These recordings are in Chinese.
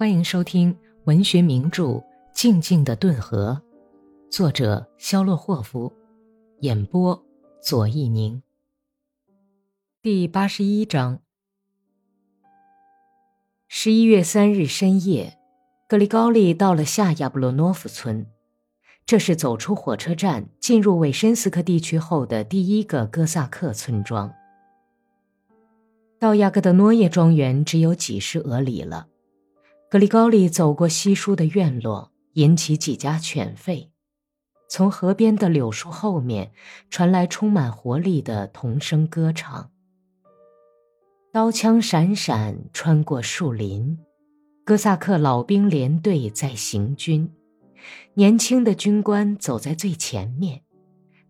欢迎收听文学名著《静静的顿河》，作者肖洛霍夫，演播左一宁。第八十一章。十一月三日深夜，格里高利到了下亚布罗诺夫村，这是走出火车站进入韦申斯克地区后的第一个哥萨克村庄。到亚格德诺耶庄园只有几十俄里了。格里高利走过稀疏的院落，引起几家犬吠。从河边的柳树后面传来充满活力的童声歌唱。刀枪闪闪穿过树林，哥萨克老兵连队在行军，年轻的军官走在最前面，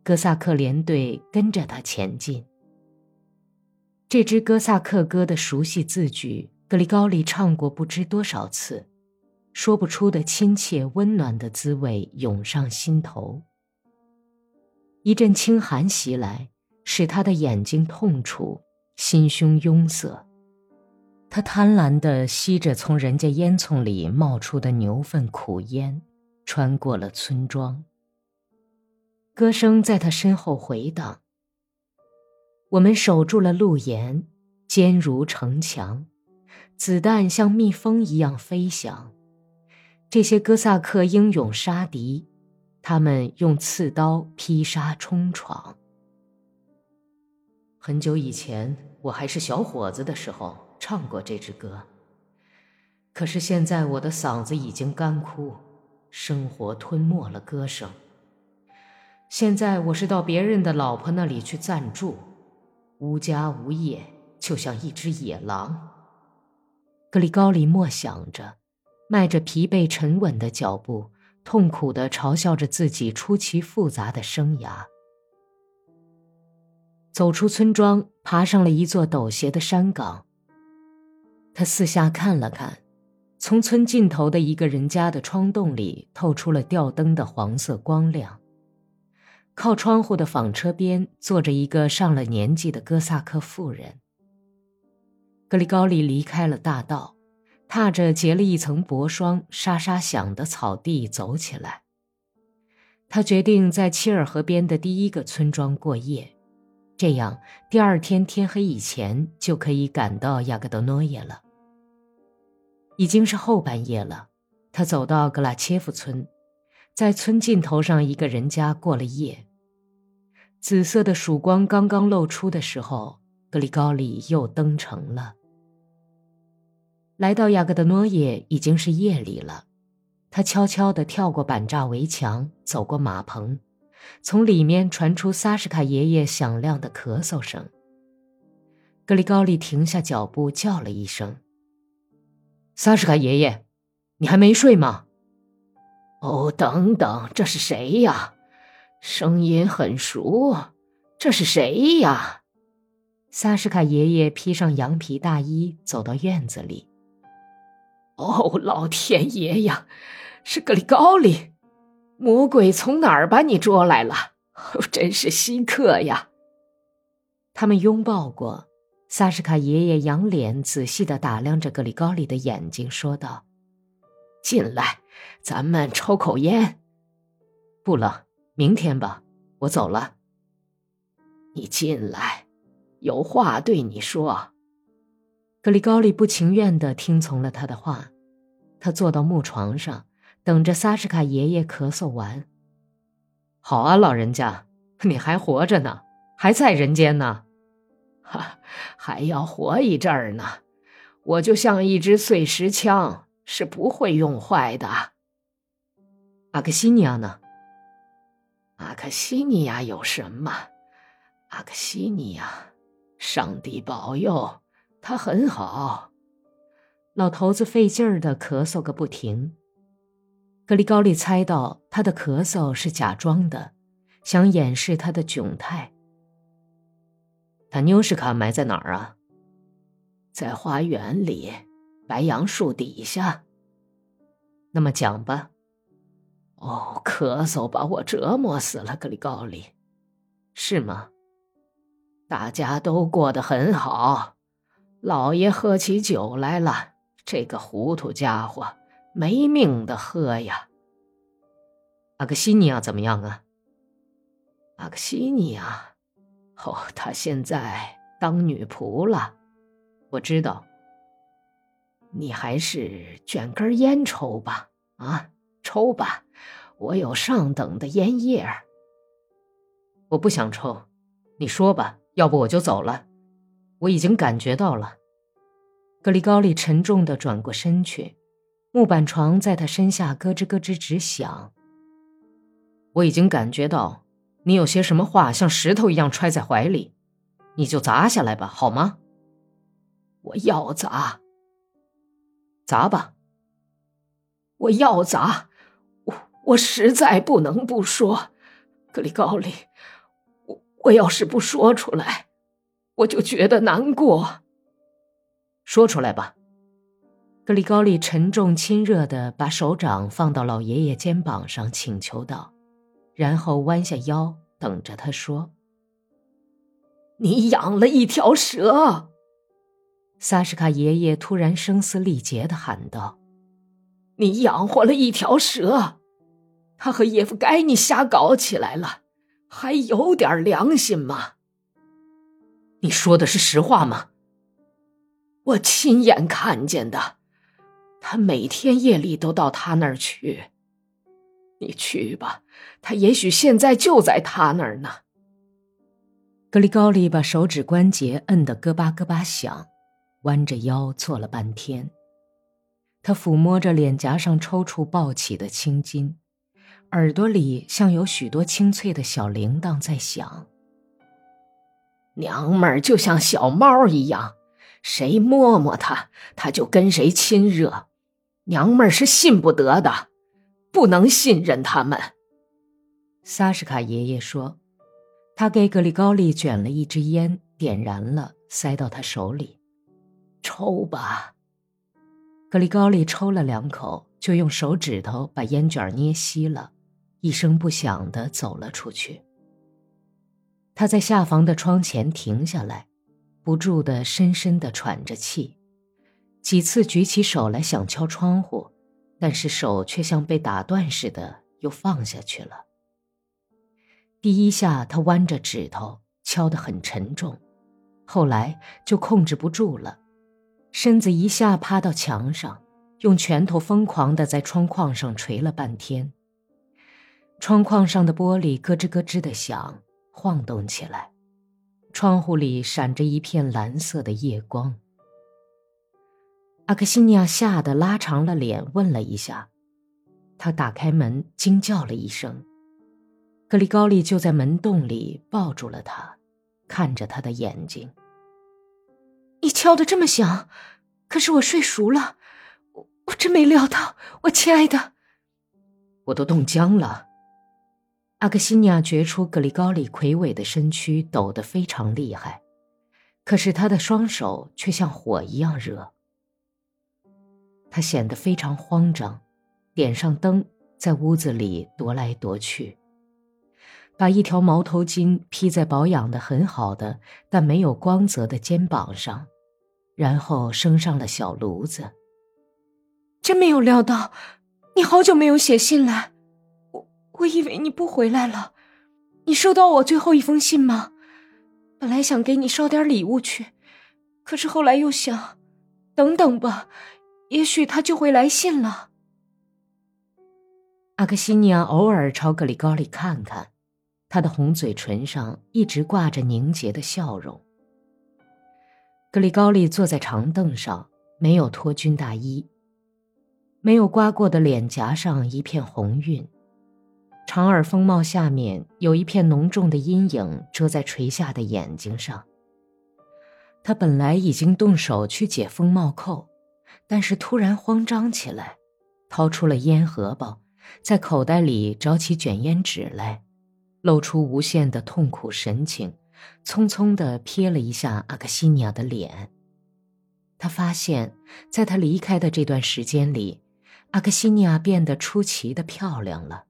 哥萨克连队跟着他前进。这支哥萨克歌的熟悉字句。格里高利唱过不知多少次，说不出的亲切温暖的滋味涌上心头。一阵清寒袭来，使他的眼睛痛楚，心胸壅塞。他贪婪地吸着从人家烟囱里冒出的牛粪苦烟，穿过了村庄。歌声在他身后回荡。我们守住了路沿，坚如城墙。子弹像蜜蜂一样飞翔，这些哥萨克英勇杀敌，他们用刺刀劈杀冲闯。很久以前，我还是小伙子的时候唱过这支歌。可是现在我的嗓子已经干枯，生活吞没了歌声。现在我是到别人的老婆那里去暂住，无家无业，就像一只野狼。格里高利默想着，迈着疲惫沉稳的脚步，痛苦地嘲笑着自己出奇复杂的生涯。走出村庄，爬上了一座陡斜的山岗。他四下看了看，从村尽头的一个人家的窗洞里透出了吊灯的黄色光亮。靠窗户的纺车边坐着一个上了年纪的哥萨克妇人。格里高利离开了大道，踏着结了一层薄霜、沙沙响的草地走起来。他决定在切尔河边的第一个村庄过夜，这样第二天天黑以前就可以赶到亚格德诺耶了。已经是后半夜了，他走到格拉切夫村，在村尽头上一个人家过了夜。紫色的曙光刚刚露出的时候，格里高利又登城了。来到雅各德诺耶已经是夜里了，他悄悄地跳过板栅围墙，走过马棚，从里面传出萨什卡爷爷响亮的咳嗽声。格里高利停下脚步，叫了一声：“萨什卡爷爷，你还没睡吗？”“哦，等等，这是谁呀？声音很熟，这是谁呀？”萨什卡爷爷披上羊皮大衣，走到院子里。哦，老天爷呀，是格里高利！魔鬼从哪儿把你捉来了？哦真是稀客呀！他们拥抱过，萨什卡爷爷仰脸仔细的打量着格里高利的眼睛，说道：“进来，咱们抽口烟。不了，明天吧。我走了。你进来，有话对你说。”格里高利不情愿地听从了他的话，他坐到木床上，等着萨什卡爷爷咳嗽完。好啊，老人家，你还活着呢，还在人间呢，哈，还要活一阵儿呢。我就像一支碎石枪，是不会用坏的。阿克西尼亚呢？阿克西尼亚有什么？阿克西尼亚，上帝保佑。他很好，老头子费劲儿的咳嗽个不停。格里高利猜到他的咳嗽是假装的，想掩饰他的窘态。他妞什卡埋在哪儿啊？在花园里，白杨树底下。那么讲吧。哦，咳嗽把我折磨死了，格里高利，是吗？大家都过得很好。老爷喝起酒来了，这个糊涂家伙没命的喝呀。阿克西尼亚怎么样啊？阿克西尼亚，哦，她现在当女仆了。我知道。你还是卷根烟抽吧，啊，抽吧，我有上等的烟叶。我不想抽，你说吧，要不我就走了。我已经感觉到了。格里高利沉重的转过身去，木板床在他身下咯吱咯吱直响。我已经感觉到，你有些什么话像石头一样揣在怀里，你就砸下来吧，好吗？我要砸。砸吧！我要砸！我我实在不能不说，格里高利，我我要是不说出来，我就觉得难过。说出来吧！格里高利沉重亲热的把手掌放到老爷爷肩膀上，请求道，然后弯下腰等着他说：“你养了一条蛇。”萨什卡爷爷突然声嘶力竭的喊道：“你养活了一条蛇，他和叶夫该你瞎搞起来了，还有点良心吗？你说的是实话吗？我亲眼看见的，他每天夜里都到他那儿去。你去吧，他也许现在就在他那儿呢。”格里高利把手指关节摁得咯巴咯巴响。弯着腰坐了半天，他抚摸着脸颊上抽搐暴起的青筋，耳朵里像有许多清脆的小铃铛在响。娘们儿就像小猫一样，谁摸摸它，它就跟谁亲热。娘们儿是信不得的，不能信任他们。萨什卡爷爷说，他给格里高利卷了一支烟，点燃了，塞到他手里。抽吧，格里高利抽了两口，就用手指头把烟卷捏熄了，一声不响的走了出去。他在下房的窗前停下来，不住的深深的喘着气，几次举起手来想敲窗户，但是手却像被打断似的又放下去了。第一下他弯着指头敲得很沉重，后来就控制不住了。身子一下趴到墙上，用拳头疯狂地在窗框上捶了半天。窗框上的玻璃咯吱咯吱地响，晃动起来。窗户里闪着一片蓝色的夜光。阿克西尼亚吓得拉长了脸，问了一下。他打开门，惊叫了一声。格里高利就在门洞里抱住了他，看着他的眼睛。你敲的这么响，可是我睡熟了，我我真没料到，我亲爱的，我都冻僵了。阿克西尼亚觉出格里高里魁伟的身躯抖得非常厉害，可是他的双手却像火一样热。他显得非常慌张，点上灯，在屋子里踱来踱去。把一条毛头巾披在保养的很好的但没有光泽的肩膀上，然后升上了小炉子。真没有料到，你好久没有写信来，我以为你不回来了。你收到我最后一封信吗？本来想给你捎点礼物去，可是后来又想，等等吧，也许他就会来信了。阿克西尼亚偶尔朝格里高利看看。他的红嘴唇上一直挂着凝结的笑容。格里高利坐在长凳上，没有脱军大衣，没有刮过的脸颊上一片红晕，长耳风帽下面有一片浓重的阴影遮在垂下的眼睛上。他本来已经动手去解风帽扣，但是突然慌张起来，掏出了烟盒包，在口袋里找起卷烟纸来。露出无限的痛苦神情，匆匆地瞥了一下阿克西尼亚的脸。他发现，在他离开的这段时间里，阿克西尼亚变得出奇的漂亮了。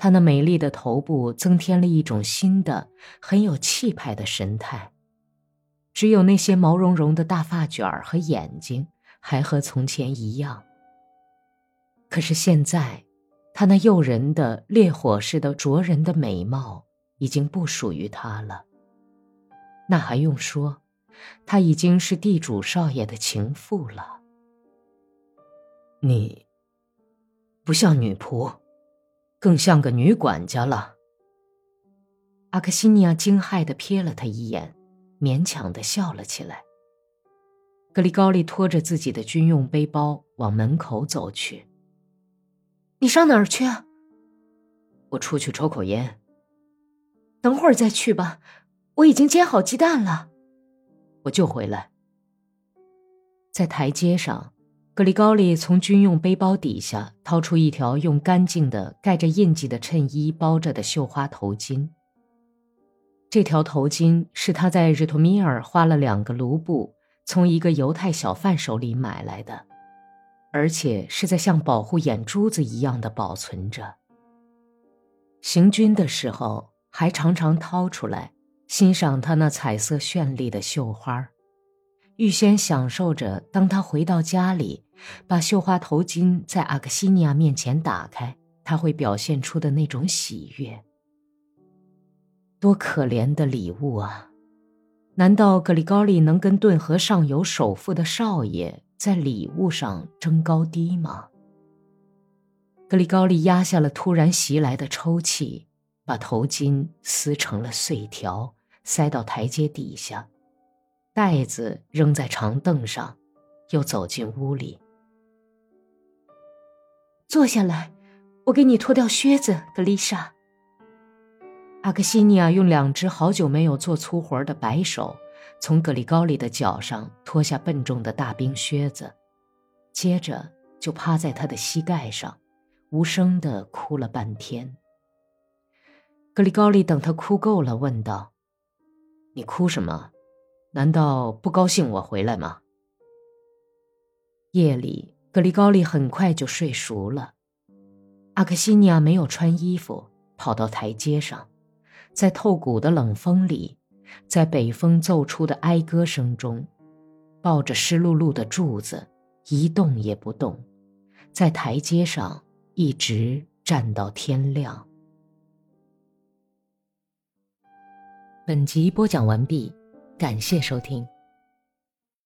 她那美丽的头部增添了一种新的、很有气派的神态，只有那些毛茸茸的大发卷儿和眼睛还和从前一样。可是现在，他那诱人的烈火似的灼人的美貌已经不属于他了。那还用说，他已经是地主少爷的情妇了。你不像女仆，更像个女管家了。阿克西尼亚惊骇的瞥了他一眼，勉强的笑了起来。格里高利拖着自己的军用背包往门口走去。你上哪儿去啊？我出去抽口烟。等会儿再去吧，我已经煎好鸡蛋了。我就回来。在台阶上，格里高利从军用背包底下掏出一条用干净的盖着印记的衬衣包着的绣花头巾。这条头巾是他在日托米尔花了两个卢布从一个犹太小贩手里买来的。而且是在像保护眼珠子一样的保存着。行军的时候，还常常掏出来欣赏他那彩色绚丽的绣花儿，预先享受着当他回到家里，把绣花头巾在阿克西尼亚面前打开，他会表现出的那种喜悦。多可怜的礼物啊！难道格里高利能跟顿河上游首富的少爷？在礼物上争高低吗？格里高利压下了突然袭来的抽泣，把头巾撕成了碎条，塞到台阶底下，袋子扔在长凳上，又走进屋里。坐下来，我给你脱掉靴子，格丽莎。阿克西尼亚用两只好久没有做粗活的白手。从格里高利的脚上脱下笨重的大冰靴子，接着就趴在他的膝盖上，无声的哭了半天。格里高利等他哭够了，问道：“你哭什么？难道不高兴我回来吗？”夜里，格里高利很快就睡熟了。阿克西尼亚没有穿衣服，跑到台阶上，在透骨的冷风里。在北风奏出的哀歌声中，抱着湿漉漉的柱子，一动也不动，在台阶上一直站到天亮。本集播讲完毕，感谢收听。